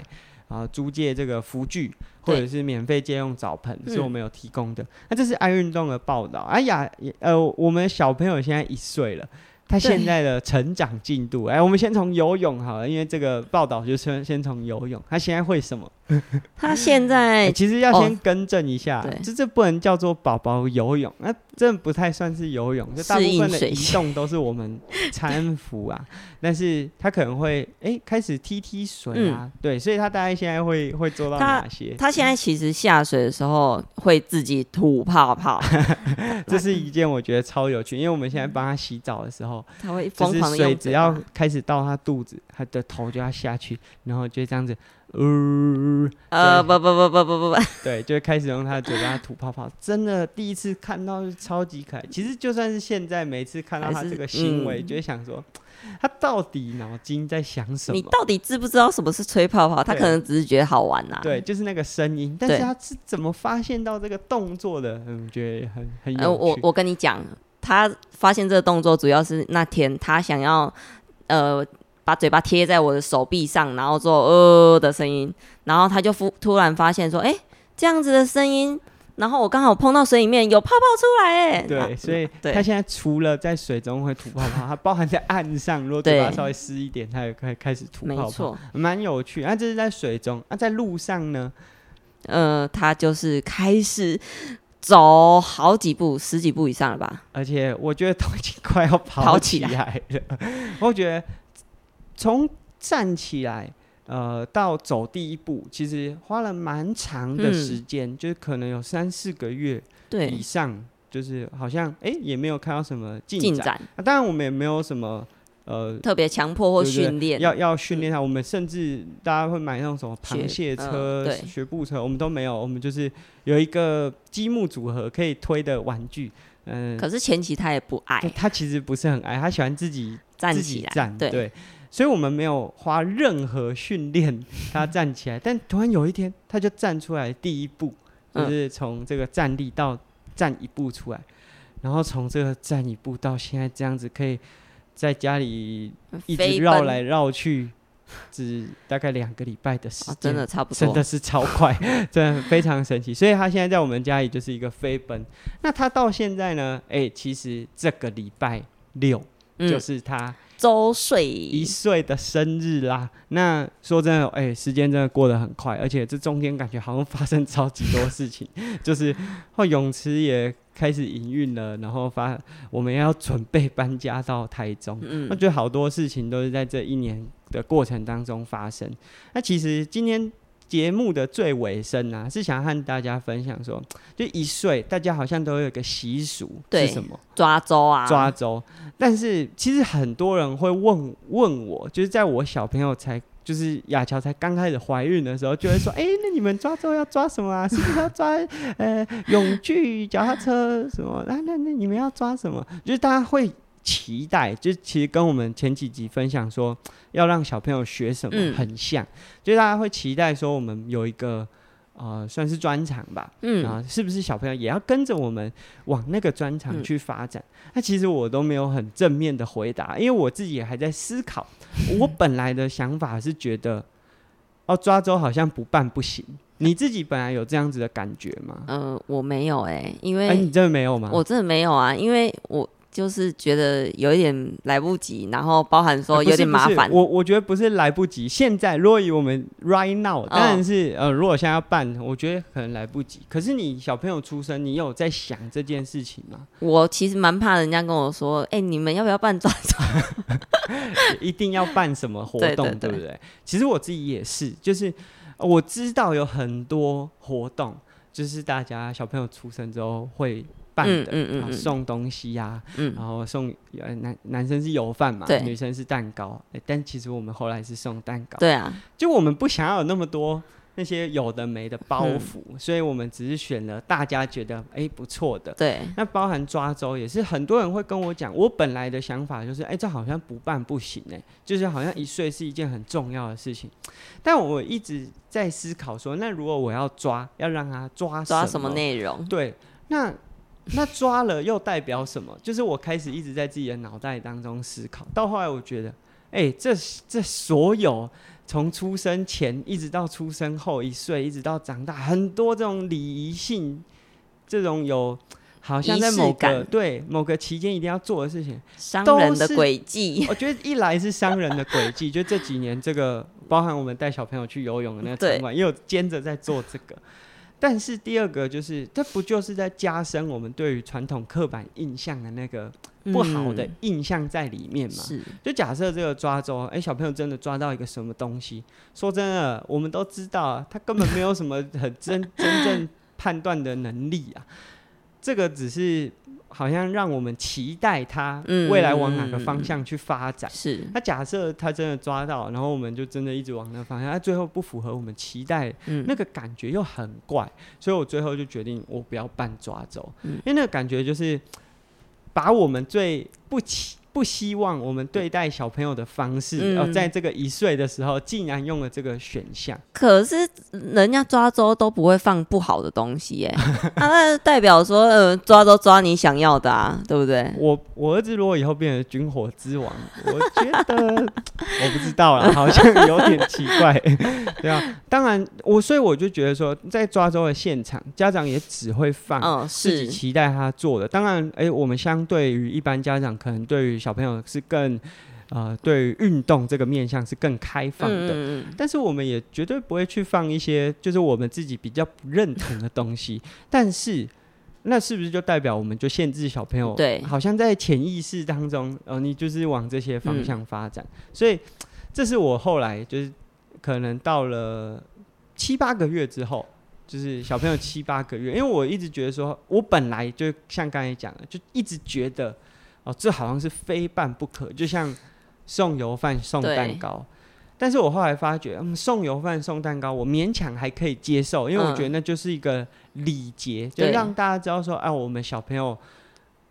啊、呃、租借这个服具，或者是免费借用澡盆，是我们有提供的。那这是爱运动的报道。哎呀，呃，我们小朋友现在一岁了。他现在的成长进度，哎，我们先从游泳好了，因为这个报道就先先从游泳。他现在会什么？*laughs* 他现在、欸、其实要先更正一下，哦、这这不能叫做宝宝游泳，那这不太算是游泳，就大部分的移动都是我们搀扶啊。*laughs* 但是他可能会哎、欸、开始踢踢水啊，嗯、对，所以他大概现在会会做到哪些？他，他现在其实下水的时候会自己吐泡泡，*laughs* 这是一件我觉得超有趣，因为我们现在帮他洗澡的时候。他会疯狂的水，只要开始到他肚子，他的头就要下去，然后就这样子，呃，呃，不不不不不不不，*laughs* 对，就会开始用他的嘴巴吐泡泡。真的，第一次看到是超级可爱。其实就算是现在，每次看到他这个行为，就会想说，他到底脑筋在想什么？你到底知不知道什么是吹泡泡？他可能只是觉得好玩呐。对，就是那个声音，但是他是怎么发现到这个动作的？嗯，觉得很很有趣。我我跟你讲。他发现这个动作主要是那天他想要，呃，把嘴巴贴在我的手臂上，然后做呃的声音，然后他就突突然发现说，哎、欸，这样子的声音，然后我刚好碰到水里面有泡泡出来，哎，对，所以他现在除了在水中会吐泡泡，它包含在岸上，如果嘴巴稍微湿一点，它也可以开始吐泡泡，蛮有趣。那、啊、这是在水中，那、啊、在路上呢？呃，他就是开始。走好几步，十几步以上了吧？而且我觉得都已经快要跑起来了。来我觉得从站起来，呃，到走第一步，其实花了蛮长的时间，嗯、就是可能有三四个月以上。就是好像哎、欸，也没有看到什么进展。展啊、当然，我们也没有什么。呃，特别强迫或训练，要要训练他。嗯、我们甚至大家会买那种什么螃蟹车、学、步车，我们都没有。我们就是有一个积木组合可以推的玩具。嗯、呃，可是前期他也不爱，他其实不是很爱，他喜欢自己站起来站。对，对，所以我们没有花任何训练他站起来。*laughs* 但突然有一天，他就站出来，第一步就是从这个站立到站一步出来，嗯、然后从这个站一步到现在这样子可以。在家里一直绕来绕去，只大概两个礼拜的时间，真的差不多，真的是超快，*laughs* 真的非常神奇。所以他现在在我们家里就是一个飞奔。那他到现在呢？哎，其实这个礼拜六就是他周岁一岁的生日啦。那说真的，哎，时间真的过得很快，而且这中间感觉好像发生超级多事情，*laughs* 就是后泳池也。开始营运了，然后发我们要准备搬家到台中，嗯，我觉得好多事情都是在这一年的过程当中发生。那其实今天节目的最尾声啊，是想和大家分享说，就一岁，大家好像都有一个习俗，是什么？抓周啊，抓周。但是其实很多人会问问我，就是在我小朋友才。就是雅乔才刚开始怀孕的时候，就会说：“哎、欸，那你们抓周要抓什么啊？是不是要抓 *laughs* 呃泳具、脚踏车什么？那那那你们要抓什么？就是大家会期待，就其实跟我们前几集分享说 *tsk* 要让小朋友学什么很像，嗯、就大家会期待说我们有一个。”呃，算是专长吧，嗯啊，是不是小朋友也要跟着我们往那个专长去发展？那、嗯、其实我都没有很正面的回答，因为我自己也还在思考。*laughs* 我本来的想法是觉得，哦，抓周好像不办不行。*laughs* 你自己本来有这样子的感觉吗？嗯、呃，我没有哎、欸，因为哎，你真的没有吗？我真的没有啊，因为我。就是觉得有一点来不及，然后包含说有点麻烦、呃。我我觉得不是来不及，现在如果以我们 right now，当然是、哦、呃，如果现在要办，我觉得可能来不及。可是你小朋友出生，你有在想这件事情吗？我其实蛮怕人家跟我说，哎、欸，你们要不要办抓周？*laughs* 一定要办什么活动，对，对，对，对不对？其实我自己也是，就是我知道有很多活动，就是大家小朋友出生之后会。办的，嗯嗯嗯、送东西呀、啊，嗯、然后送男男生是油饭嘛，对女生是蛋糕、欸。但其实我们后来是送蛋糕。对啊，就我们不想要有那么多那些有的没的包袱，嗯、所以我们只是选了大家觉得哎、欸、不错的。对，那包含抓周也是很多人会跟我讲，我本来的想法就是，哎、欸，这好像不办不行哎、欸，就是好像一岁是一件很重要的事情。但我一直在思考说，那如果我要抓，要让他抓抓什么内容？对，那。那抓了又代表什么？就是我开始一直在自己的脑袋当中思考，到后来我觉得，哎、欸，这这所有从出生前一直到出生后一岁，一直到长大，很多这种礼仪性，这种有好像在某个对某个期间一定要做的事情，商人的轨迹。我觉得一来是商人的轨迹，就这几年这个包含我们带小朋友去游泳的那个场馆，也有兼着在做这个。但是第二个就是，这不就是在加深我们对于传统刻板印象的那个不好的印象在里面嘛？是。就假设这个抓周，哎，小朋友真的抓到一个什么东西，说真的，我们都知道，他根本没有什么很真 *laughs* 真正判断的能力啊。这个只是。好像让我们期待他未来往哪个方向去发展。是，那假设他真的抓到，然后我们就真的一直往那个方向，他最后不符合我们期待，那个感觉又很怪，所以我最后就决定我不要办抓走，因为那个感觉就是把我们最不起。不希望我们对待小朋友的方式，哦、嗯，在这个一岁的时候，竟然用了这个选项。可是人家抓周都不会放不好的东西，耶，*laughs* 那代表说，呃，抓周抓你想要的啊，对不对？我我儿子如果以后变成军火之王，我觉得 *laughs* 我不知道了，好像有点奇怪，*laughs* 对啊。当然，我所以我就觉得说，在抓周的现场，家长也只会放自己期待他做的。当然，哎、欸，我们相对于一般家长，可能对于小朋友是更，呃，对运动这个面向是更开放的，嗯、但是我们也绝对不会去放一些就是我们自己比较不认同的东西。但是，那是不是就代表我们就限制小朋友？对，好像在潜意识当中，呃，你就是往这些方向发展。嗯、所以，这是我后来就是可能到了七八个月之后，就是小朋友七八个月，因为我一直觉得说，我本来就像刚才讲的，就一直觉得。哦，这好像是非办不可，就像送油饭、送蛋糕。但是我后来发觉，嗯，送油饭、送蛋糕，我勉强还可以接受，因为我觉得那就是一个礼节，嗯、就让大家知道说，哎、啊，我们小朋友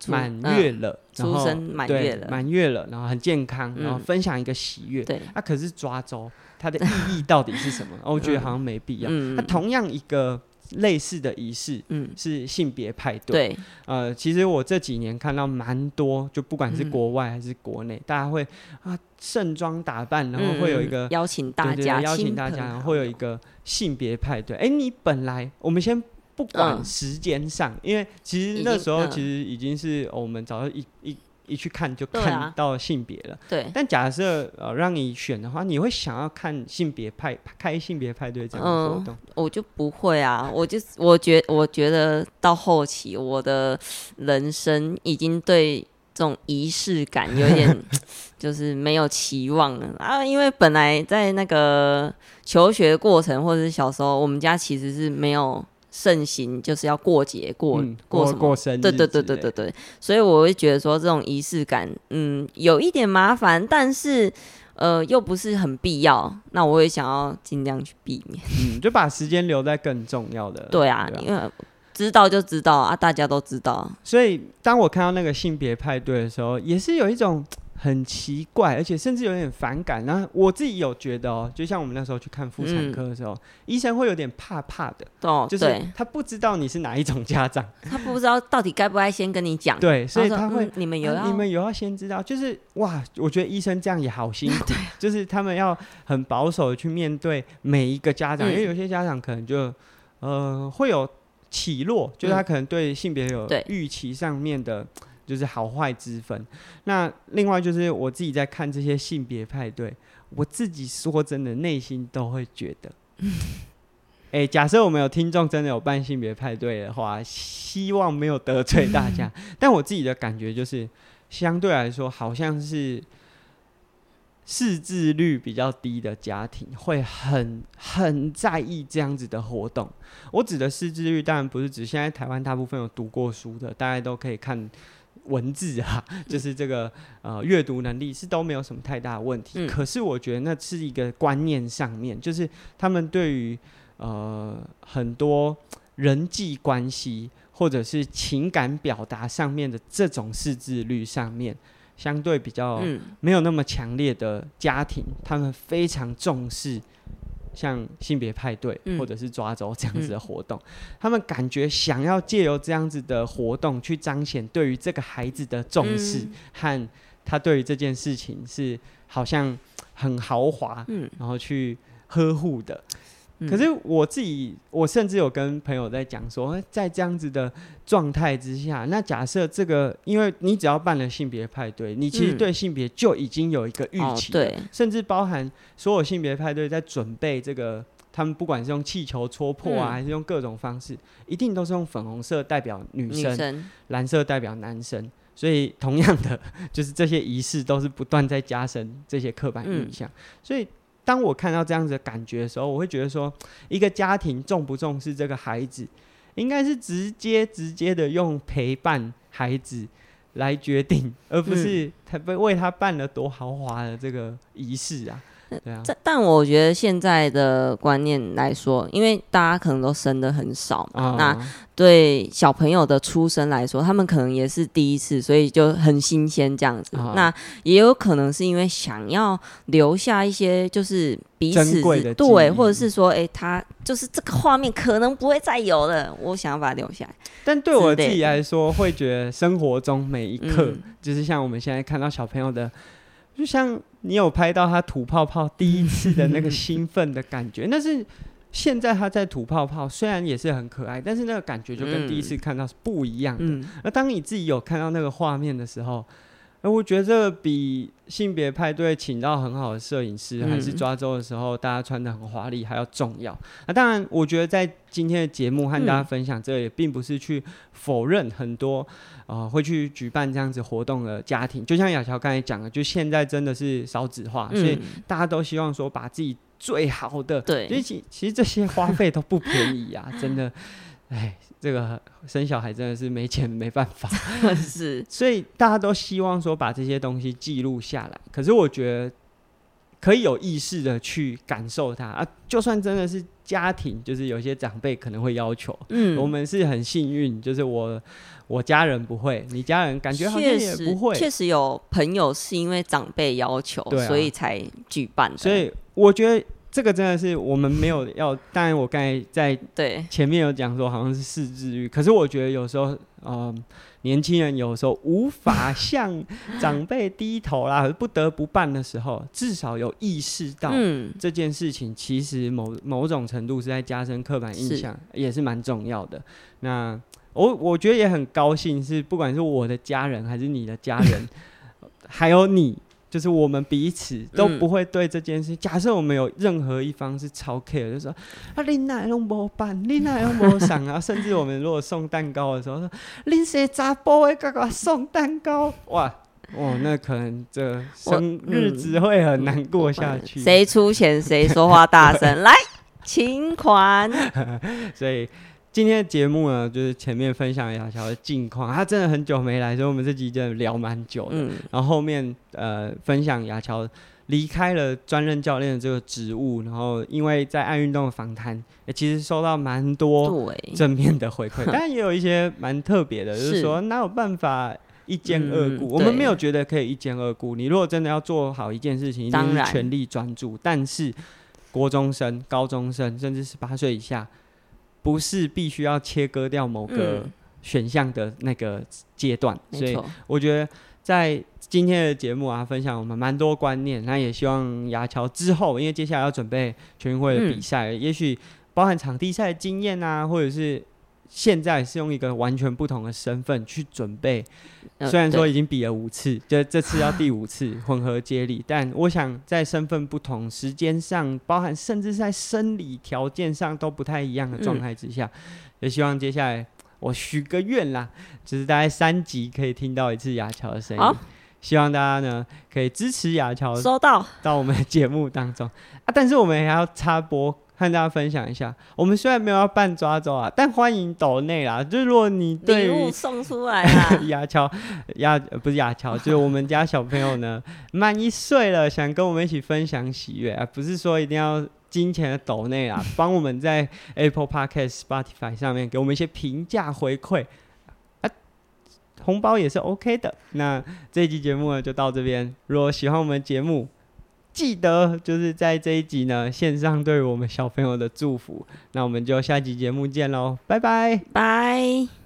满月了，嗯、后出生满月了，满月了，然后很健康，然后分享一个喜悦。对，啊，可是抓周它的意义到底是什么？*laughs* 我觉得好像没必要。嗯，那同样一个。类似的仪式，嗯，是性别派对。对，呃，其实我这几年看到蛮多，就不管是国外还是国内，嗯、大家会啊盛装打扮，然后会有一个、嗯、邀请大家，邀请大家，然后会有一个性别派对。哎、欸，你本来我们先不管时间上，嗯、因为其实那时候其实已经是我们早就一一。一去看就看到性别了，对、啊。但假设呃让你选的话，你会想要看性别派开性别派对这样的活动？嗯，我就不会啊，我就我觉我觉得到后期我的人生已经对这种仪式感有点 *laughs* 就是没有期望了啊，因为本来在那个求学过程或者是小时候，我们家其实是没有盛行，就是要过节过、嗯、过什么过生日，对对对对对对，所以我会觉得说这种仪式感，嗯，有一点麻烦，但是呃又不是很必要，那我也想要尽量去避免，嗯，就把时间留在更重要的，对啊，对啊，因为。知道就知道啊，大家都知道。所以当我看到那个性别派对的时候，也是有一种很奇怪，而且甚至有点反感。然后我自己有觉得哦，就像我们那时候去看妇产科的时候，嗯、医生会有点怕怕的。哦，就是他不知道你是哪一种家长，*laughs* 他不知道到底该不该先跟你讲。*laughs* 对，所以他会，嗯、你们有要、啊，你们有要先知道。就是哇，我觉得医生这样也好辛苦，*laughs* 就是他们要很保守的去面对每一个家长，嗯、因为有些家长可能就呃会有。起落，就是他可能对性别有预期上面的，就是好坏之分。嗯、那另外就是我自己在看这些性别派对，我自己说真的，内心都会觉得，*laughs* 哎、欸，假设我们有听众真的有办性别派对的话，希望没有得罪大家。*laughs* 但我自己的感觉就是，相对来说，好像是。识字率比较低的家庭会很很在意这样子的活动。我指的识字率，当然不是指现在台湾大部分有读过书的，大家都可以看文字啊，就是这个呃阅读能力是都没有什么太大的问题。嗯、可是我觉得那是一个观念上面，就是他们对于呃很多人际关系或者是情感表达上面的这种识字率上面。相对比较没有那么强烈的家庭，嗯、他们非常重视像性别派对或者是抓周这样子的活动，嗯、他们感觉想要借由这样子的活动去彰显对于这个孩子的重视和他对于这件事情是好像很豪华，嗯、然后去呵护的。可是我自己，我甚至有跟朋友在讲说，在这样子的状态之下，那假设这个，因为你只要办了性别派对，你其实对性别就已经有一个预期，对，甚至包含所有性别派对在准备这个，他们不管是用气球戳破啊，还是用各种方式，一定都是用粉红色代表女生，蓝色代表男生，所以同样的，就是这些仪式都是不断在加深这些刻板印象，所以。当我看到这样子的感觉的时候，我会觉得说，*tsk* 一个家庭重不重视这个孩子，应该是直接直接的用陪伴孩子来决定，而不是他为他办了多豪华的这个仪式啊。*laughs* 对啊，但我觉得现在的观念来说，因为大家可能都生的很少嘛，哦、那对小朋友的出生来说，他们可能也是第一次，所以就很新鲜这样子。哦、那也有可能是因为想要留下一些就是彼此对，或者是说，哎、欸，他就是这个画面可能不会再有了，我想要把它留下来。但对我自己来说，会觉得生活中每一刻，嗯、就是像我们现在看到小朋友的。就像你有拍到他吐泡泡第一次的那个兴奋的感觉，*laughs* 那是现在他在吐泡泡，虽然也是很可爱，但是那个感觉就跟第一次看到是不一样的。嗯、而当你自己有看到那个画面的时候，而我觉得这个比性别派对请到很好的摄影师，还是抓周的时候大家穿的很华丽还要重要。那当然，我觉得在今天的节目和大家分享，这也并不是去否认很多啊、呃、会去举办这样子活动的家庭。就像雅乔刚才讲的，就现在真的是少子化，所以大家都希望说把自己最好的，对，其其实这些花费都不便宜啊，真的。哎，这个生小孩真的是没钱没办法，*laughs* 是，所以大家都希望说把这些东西记录下来。可是我觉得可以有意识的去感受它啊，就算真的是家庭，就是有些长辈可能会要求，嗯，我们是很幸运，就是我我家人不会，你家人感觉好像也不会，确实有朋友是因为长辈要求，所以才举办的。所以我觉得。这个真的是我们没有要，当然我刚才在对前面有讲说好像是四字率，可是我觉得有时候，嗯，年轻人有时候无法向长辈低头啦，不得不办的时候，至少有意识到这件事情，其实某某种程度是在加深刻板印象，也是蛮重要的。那我我觉得也很高兴，是不管是我的家人还是你的家人，*laughs* 还有你。就是我们彼此都不会对这件事。嗯、假设我们有任何一方是超 care，就说啊，你哪拢无办，你哪拢无想啊？甚至我们如果送蛋糕的时候说，恁是查甫的，赶快送蛋糕，哇！哦，那可能这生日子会很难过下去。谁、嗯、出钱谁说话大声，*laughs* 来请款。*laughs* 所以今天的节目呢，就是前面分享雅乔的近况，他真的很久没来，所以我们这集真的聊蛮久的。嗯、然后后面呃分享雅乔离开了专任教练的这个职务，然后因为在爱运动的访谈，也其实收到蛮多正面的回馈，*laughs* 但也有一些蛮特别的，就是说哪有办法。一兼二顾，嗯、我们没有觉得可以一兼二顾。你如果真的要做好一件事情，一定是全力专注。但是，国中生、高中生，甚至十八岁以下，不是必须要切割掉某个选项的那个阶段。嗯、所以，我觉得在今天的节目啊，分享我们蛮多观念。那也希望牙乔之后，因为接下来要准备全运会的比赛，嗯、也许包含场地赛的经验啊，或者是。现在是用一个完全不同的身份去准备，虽然说已经比了五次，就这次要第五次 *laughs* 混合接力，但我想在身份不同、时间上，包含甚至在生理条件上都不太一样的状态之下，也希望接下来我许个愿啦，就是大概三集可以听到一次雅乔的声音，希望大家呢可以支持雅乔，收到。到我们的节目当中。啊，但是我们还要插播。和大家分享一下，我们虽然没有要办抓周啊，但欢迎抖内啦。就是如果你对礼物送出来啊，*laughs* 雅乔雅不是雅乔，就是我们家小朋友呢，满一岁了，想跟我们一起分享喜悦啊，不是说一定要金钱的斗内啊，帮我们在 Apple Podcast、Spotify 上面给我们一些评价回馈啊，红包也是 OK 的。那这一集节目呢就到这边，如果喜欢我们节目。记得就是在这一集呢，献上对我们小朋友的祝福。那我们就下集节目见喽，拜拜，拜。